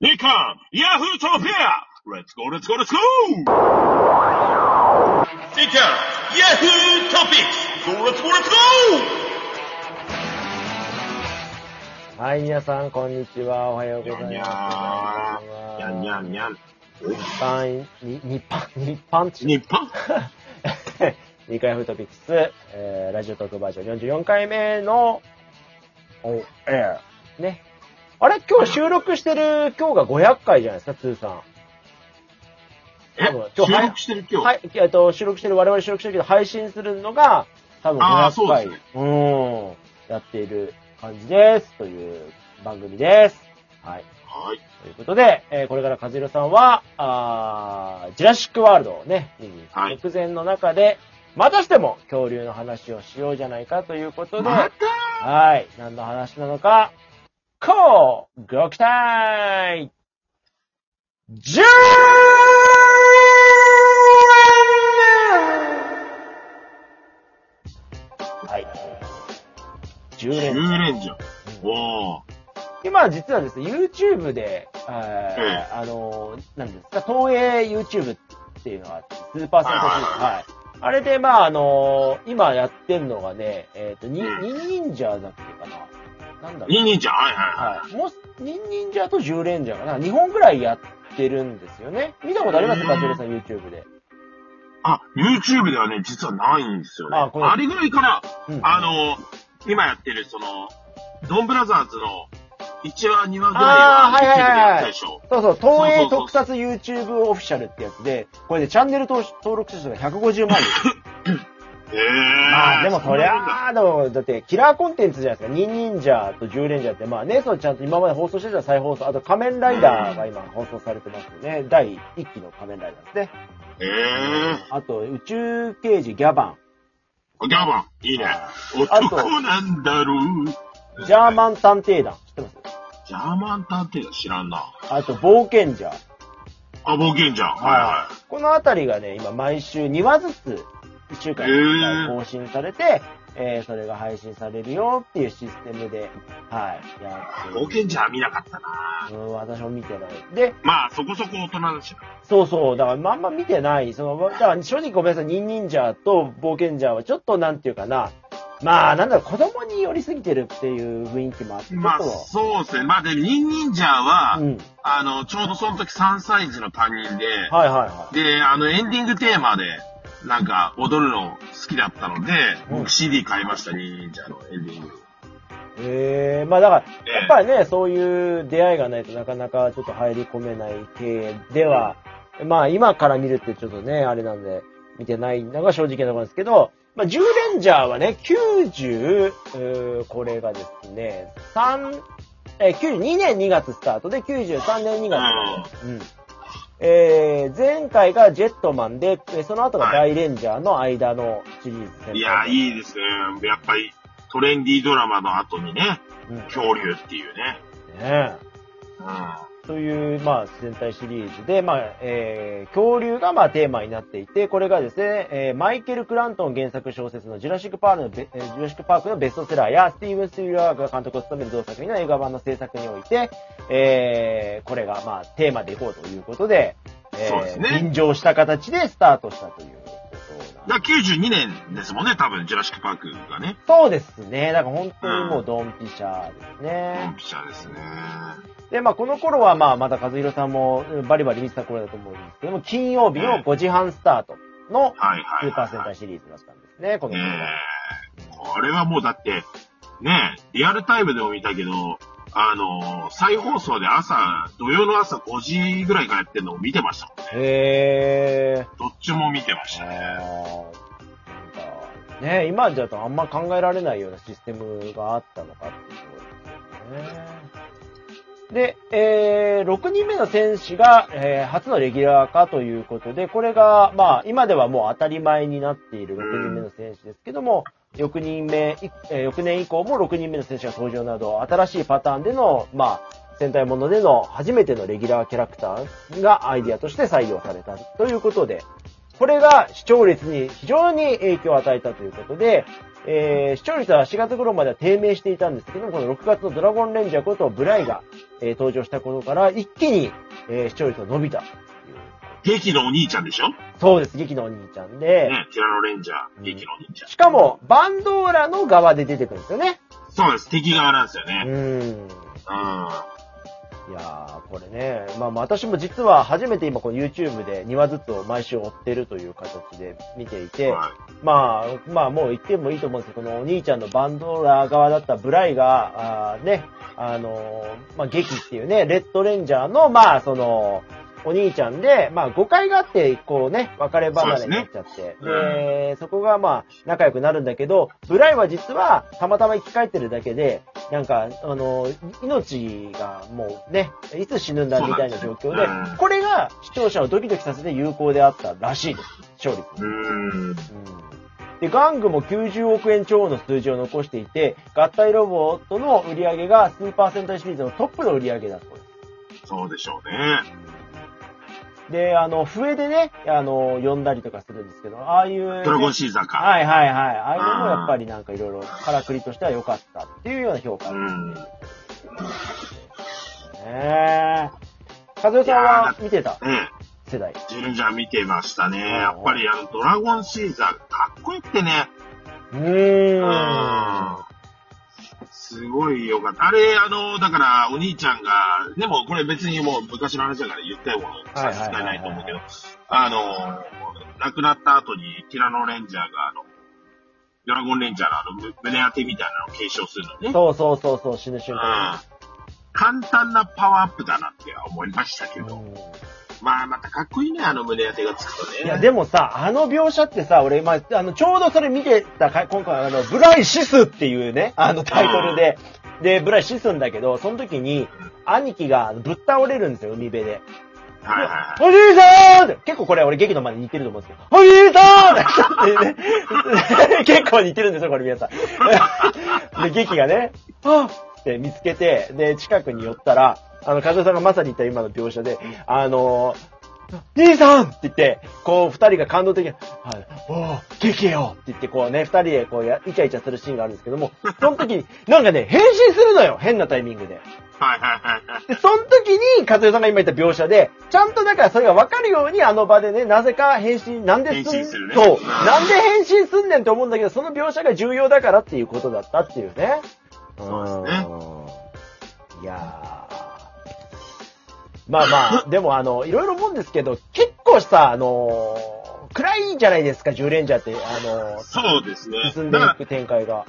日刊ヤフートピアレッツゴーレッツゴーレッツゴー日刊ヤフートピックスゴーレッツゴーレッツゴはい、皆さん、こんにちは。おはようございまーにゃんにゃんにゃん。す。日版、に日版、日版地日本2回フートピックス、えー、ラジオトークバージョン44回目の、オンエア。ね。あれ？今日収録してる、今日が500回じゃないですか、通算。え？収録してる今日？はい、えっと、収録してる、我々収録してるけど、配信するのが、多分あー500回。そうですねうん。やっている感じです。という番組です。はい。はい。ということで、えーこれから和弘さんは、あージュラシックワールドをね、見に行く直前の中で、またしても恐竜の話をしようじゃないかということで、またはい。何の話なのか、こう、ご期待じゅはい。10 10連。連じゃん。おー。今実はですね、YouTube で、えーえあのー、何ですか、東映 YouTube っていうのがあって、スーパーセンターシリーズ。はいはい。あれで、まあ、あのー今やってんのがね、えっ、と、に、うんニンニンジャーだっけかななんだろう。ニンニンじゃん。はいはいはい。はい。もう、ニンニンジャーと10レンジャーかな。2本ぐらいやってるんですよね。見たことありますうんかジェルさん YouTube で。あ、YouTube ではね、実はないんですよね。あこれあれぐらいから、うんあの、今やってる、その、ドンブラザーズの1話、2話ぐらいははいはいはいやったでしょ。そうそう、東映特撮 YouTube オフィシャルってやつで、これでチャンネル登録者数が150万人。へー。まあでもそりゃあ、でもだってキラーコンテンツじゃないですか。ニンニンジャーと10レンジャーって、まあね、そのちゃんと今まで放送してた再放送、あと仮面ライダーが今放送されてますよね。第1期の仮面ライダーですね。へー。あと宇宙刑事ギャバン。ギャバン、いいね。あと男なんだろう。ジャーマン探偵団。知ってます？ジャーマン探偵だ、知らんな。あと冒険者。あ、冒険じゃん。はいはこのあたりがね、今毎週2話ずつ、1週間に1回更新されて、えー、それが配信されるよっていうシステムで、はい、やって冒険じゃ見なかったな。うん、私も見てない。で、まあ、そこそこ大人だしな。そうそう、だからまんま見てない。その、だから正直ごめんなさい、ニンニンジャーと冒険者はちょっとなんていうかな、まあ、なんだろう、子供に寄りすぎてるっていう雰囲気もあって、まあ、そうですね。まあ、で、ニンニンジャーは、うん。あの、ちょうどその時3歳児の担任で、はいはいはい。で、あの、エンディングテーマで、なんか、踊るの好きだったので、うん僕 CD 買いました、ニンニンジャーのエンディング。ええまあだから、ええやっぱりね、そういう出会いがないとなかなかちょっと入り込めない系では、まあ今から見るってちょっとね、あれなんで、見てないのが正直なところですけど、まあ10レンジャーはね、90、うーこれがですね、3、えー、92年2月スタートで93年2月。うん。えー、前回がジェットマンで、えーその後が大レンジャーの間のシリーズ戦いや、いいですね。やっぱり、トレンディードラマの後にね、うん。恐竜っていうね。ねうん。という、まあ、戦隊シリーズで、まあ、えー、恐竜が、まあ、テーマになっていて、これがですね、えー、マイケル・クラントン原作小説のジュラシック・パークのベ、えージュラシック・パークのベストセラーや、スティーブン・スティーラーが監督を務める同作品の映画版の制作において、えー、これが、まあ、テーマでいこうということで、えそうですね。便乗した形でスタートしたというだから92年ですもんね、多分、ジュラシック・パークがね。そうですね。だから本当にもうドンピシャですドねン。ピシャですね。で、まあ、この頃は、まあ、まだ和弘さんもうんバリバリ見てた頃だと思うんですけども、金曜日の5時半スタートのスーパー戦はい。隊シリーズだったんですね、この頃は。これはもうだって、ねえ、リアルタイムでも見たけど、あの、再放送で朝、土曜の朝5時ぐらいからやってるのを見てましたもんね。へー。どっちも見てましたね。ね、今だとあんま考えられないようなシステムがあったのかっていうところですよね。で、えー、6人目の戦士が、えー初のレギュラー化ということで、これが、まあ、今ではもう当たり前になっている6人目の戦士ですけども、翌人目、翌年以降も6人目の戦士が登場など、新しいパターンでの、まあ、戦隊ものでの初めてのレギュラーキャラクターがアイディアとして採用されたということで、これが視聴率に非常に影響を与えたということで、えー視聴率は4月頃までは低迷していたんですけども、この6月のドラゴンレンジャーことブライが、えー登場したことから、一気に、えー視聴率が伸びた。劇のお兄ちゃんでしょ？ね、そうです、劇のお兄ちゃんで、ティラノレンジャー、劇のお兄ちゃん。しかも、バンドーラの側で出てくるんですよね。そうです、敵側なんですようね。ん。うん。いやー、これね、まあまあ私も実は初めて今この YouTube で2話ずつを毎週追ってるという形で見ていて、はまあ、まあもう言ってもいいと思うんですけど、このお兄ちゃんのバンドラー側だったブライが、あーね、あのーまあ劇っていうね、レッドレンジャーの、まあその、お兄ちゃんで、まあ誤解があって、こうね、別れ離れになっちゃって、ねで、そこがまあ仲良くなるんだけど、ブライは実はたまたま生き返ってるだけで、なんか、あの、命がもうね、いつ死ぬんだみたいな状況でです、うんこれが視聴者をドキドキさせて有効であったらしいです。勝率。い。うん。うんで、玩具も90億円超の数字を残していて、合体ロボットの売り上げがスーパー戦隊シリーズのトップの売り上げだそうです。そうでしょうね。で、あの、笛でね、あの、呼んだりとかするんですけど、ああいうね、ドラゴンシーザーか。はいはいはい。ああいうのもやっぱりなんかいろいろ、からくりとしては良かったっていうような評価ですうん。ね。和代さんは見てたえ世代。え、ジルンジャー見てましたね。やっぱりあの、ドラゴンシーザーかっこよくてね。うーん。うんすごいよかった。あれ、あの、だから、お兄ちゃんが、でもこれ別にもう昔の話だから言ったよ差し支えないと思うけど、あの、亡くなった後にティラノレンジャーが、あの、ドラゴンレンジャーのあの、む胸当てみたいなのを継承するのね。そうそうそうそう、死ぬ瞬うん間。簡単なパワーアップだなって思いましたけど。うんまあ、またかっこいいね、あの胸当てがつくとね。いや、でもさ、あの描写ってさ、俺、まあ、あの、ちょうどそれ見てたか、今回、あの、ブライシスっていうね、あのタイトルで、で、ブライシスんだけど、その時に、兄貴がぶっ倒れるんですよ、海辺で。はいはいはい。おじいさん結構これ俺劇の前に似てると思うんですけど、おじいさんってね、結構似てるんですよ、これ皆さん。で、劇がね、あっって見つけて、で、近くに寄ったら、あの、和代さんがまさに言った今の描写で、あの兄さんって言って、こう、二人が感動的に、はい、おー、劇よって言って、こうね、二人でこうや、イチャイチャするシーンがあるんですけども、その時に、なんかね、変身するのよ変なタイミングで。はいはいはいはい。で、その時に、和代さんが今言った描写で、ちゃんとだからそれが分かるようにあの場でね、なぜか変身、なんですん変身するねそうう。んなんで変身すんねんと思うんだけど、その描写が重要だからっていうことだったっていうね。そうですねうん。いやー。まあまあ、でもあの、いろいろ思うんですけど、結構さ、あのー暗いじゃないですか、10レンジャーって、あのそうですねー。進んでだから、いく展開が。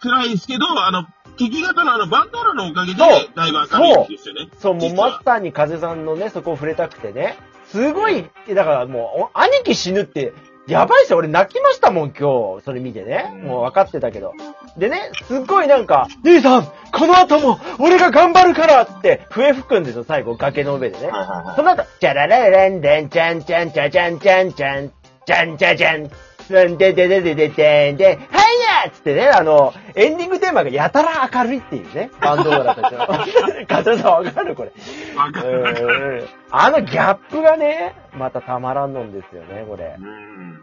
暗いですけど、あの、敵方のあの、バンドーラのおかげでそう、だいぶ明るいんですよね。そう、もう実はマスターに風さんのね、そこを触れたくてね。すごい、だからもう、お兄貴死ぬって、やばいっすよ。俺泣きましたもん、今日。それ見てね。もう分かってたけど。でね、すっごいなんか、兄さんこの後も、俺が頑張るからって、笛吹くんですよ、最後、崖の上でね。その後、チャララランデン、チャンチャンチャチャンチャンチャン、チャンチャチャン、でんででででででで、はいやつってね、あの、エンディングテーマがやたら明るいっていうね、バンドオーラたちの。カズさんわかるこれ。わかる。あのギャップがね、またたまらんのんですよね、これう。ん。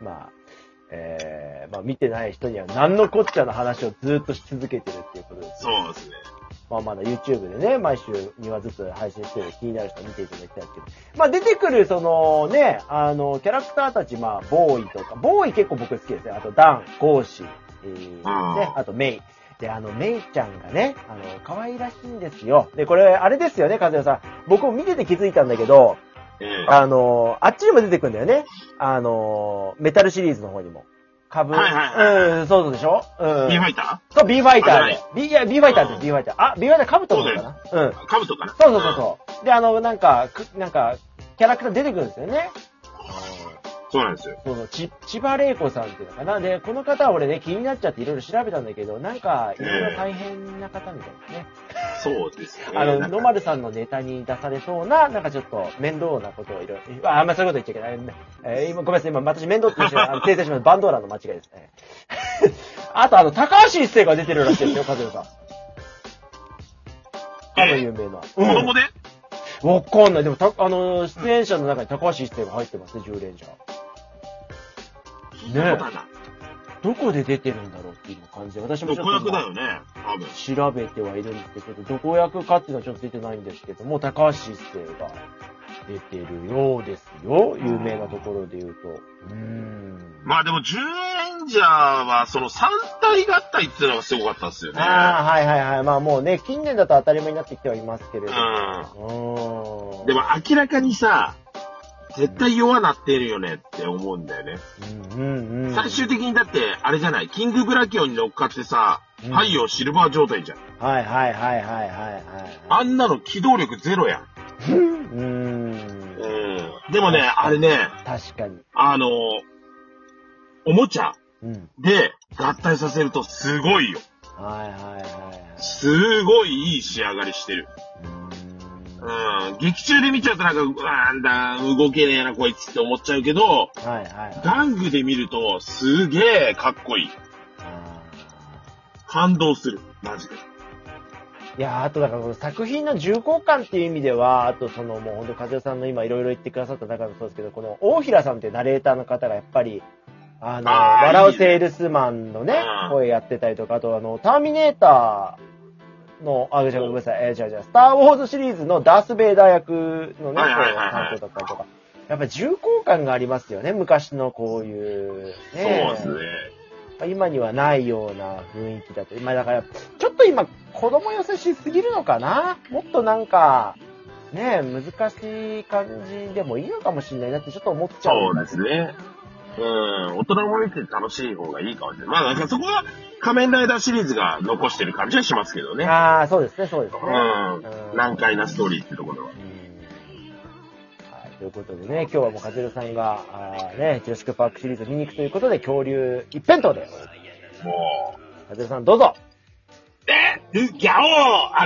まあ、えー、まあ見てない人には何のこっちゃの話をずっとし続けてるっていうことです。ねそうですね。まあまだ YouTube でね、毎週2話ずつ配信してる気になる人は見ていただきたいですけど。まあ出てくる、そのね、あの、キャラクターたち、まあ、ボーイとか、ボーイ結構僕好きですね。あと、ダン、ゴーシー、えー、ね、あと、メイ。で、あの、メイちゃんがね、あの、可愛らしいんですよ。で、これ、あれですよね、和代さん。僕も見てて気づいたんだけど、ええあの、あっちにも出てくるんだよね。あの、メタルシリーズの方にも。株。はいはいはいうん、そうそうでしょ？うん。B ファイタそう、B ファイターで。B、いや、B ファイターです、うん B ファイター。あ、B ファイターカブトのことかな？うん。ーカブトかなそうそうそうそう。で、あの、なんか、くなんか、キャラクター出てくるんですよね。そうなんですよ。そうそう、ち、千葉玲子さんっていうのかな。で、この方は俺ね、気になっちゃっていろいろ調べたんだけど、なんか、いろいろ大変な方みたいですね。そうですね。あの、野丸さんのネタに出されそうな、なんかちょっと面倒なことをいろいろ、あ、あんまそういうこと言っちゃいけない。えー今、ごめんなさい、今、私面倒って言っ訂正します。バンドーラの間違いですね。あと、あの、高橋一生が出てるらしいですよ、カズルさん。あの有名な。子供で？わかんない。でも、た、あの、出演者の中に高橋一生が入ってますね、10連者。ね。どこで出てるんだろうっていう感じで、私もちょっとだよね。調べてはいるんですけど、どこ役かっていうのはちょっと出てないんですけども、高橋一生が出てるようですよ。有名なところで言うと。うーん。まあでも、10レンジャーは、その3体合体っていうのがすごかったですよね。ああ、はいはいはい。まあもうね、近年だと当たり前になってきてはいますけれど。うう。ん。でも明らかにさ、絶対弱なってるよねって思うんだよね。うんうんうん。最終的にだって、あれじゃない、キングブラキオンに乗っかってさ、うん太陽シルバー状態じゃん。はいはいはいはいはいはい。あんなの機動力ゼロやん。うーん。うん。でもね、あれね、確かに。あの、おもちゃうん。で合体させるとすごいよ。はいはいはいはい。すごいいい仕上がりしてる。うーんうん。劇中で見ちゃうとなんか、うわなんだ、動けねえなこいつって思っちゃうけど、はいはい。玩具で見るとすげえかっこいい。あ感動する。マジで。ーいやーあとだからこの作品の重厚感っていう意味では、あとそのもう本当、和代さんの今いろいろ言ってくださった中でもそうですけど、この大平さんっていうナレーターの方がやっぱり、あの、あー笑うセールスマンのねうん、声やってたりとか、あとあの、ターミネーターの、あ、じゃあごめんなさい、えー、じゃあじゃあ、スターウォーズシリーズのダース・ベイダー役のね、はいはいはいはい担当だったりとか、やっぱ重厚感がありますよね、昔のこういう、そうね。ですね。今にはないような雰囲気だと。今だから、ちょっと今、子供寄せしすぎるのかな？もっとなんか、ねえ、難しい感じでもいいのかもしれないなってちょっと思っちゃう。そうですね。うん。大人も見て楽しい方がいいかもしれない。まあなんかそこは仮面ライダーシリーズが残してる感じはしますけどね。ああ、そうですね、そうですね。うん。難解なストーリーってところでは。ということでね、今日はもうカゼルさんが、あーね、ジュラシックパークシリーズ見に行くということで、恐竜一辺倒で。もカゼルさんどうぞう。え？ギャオー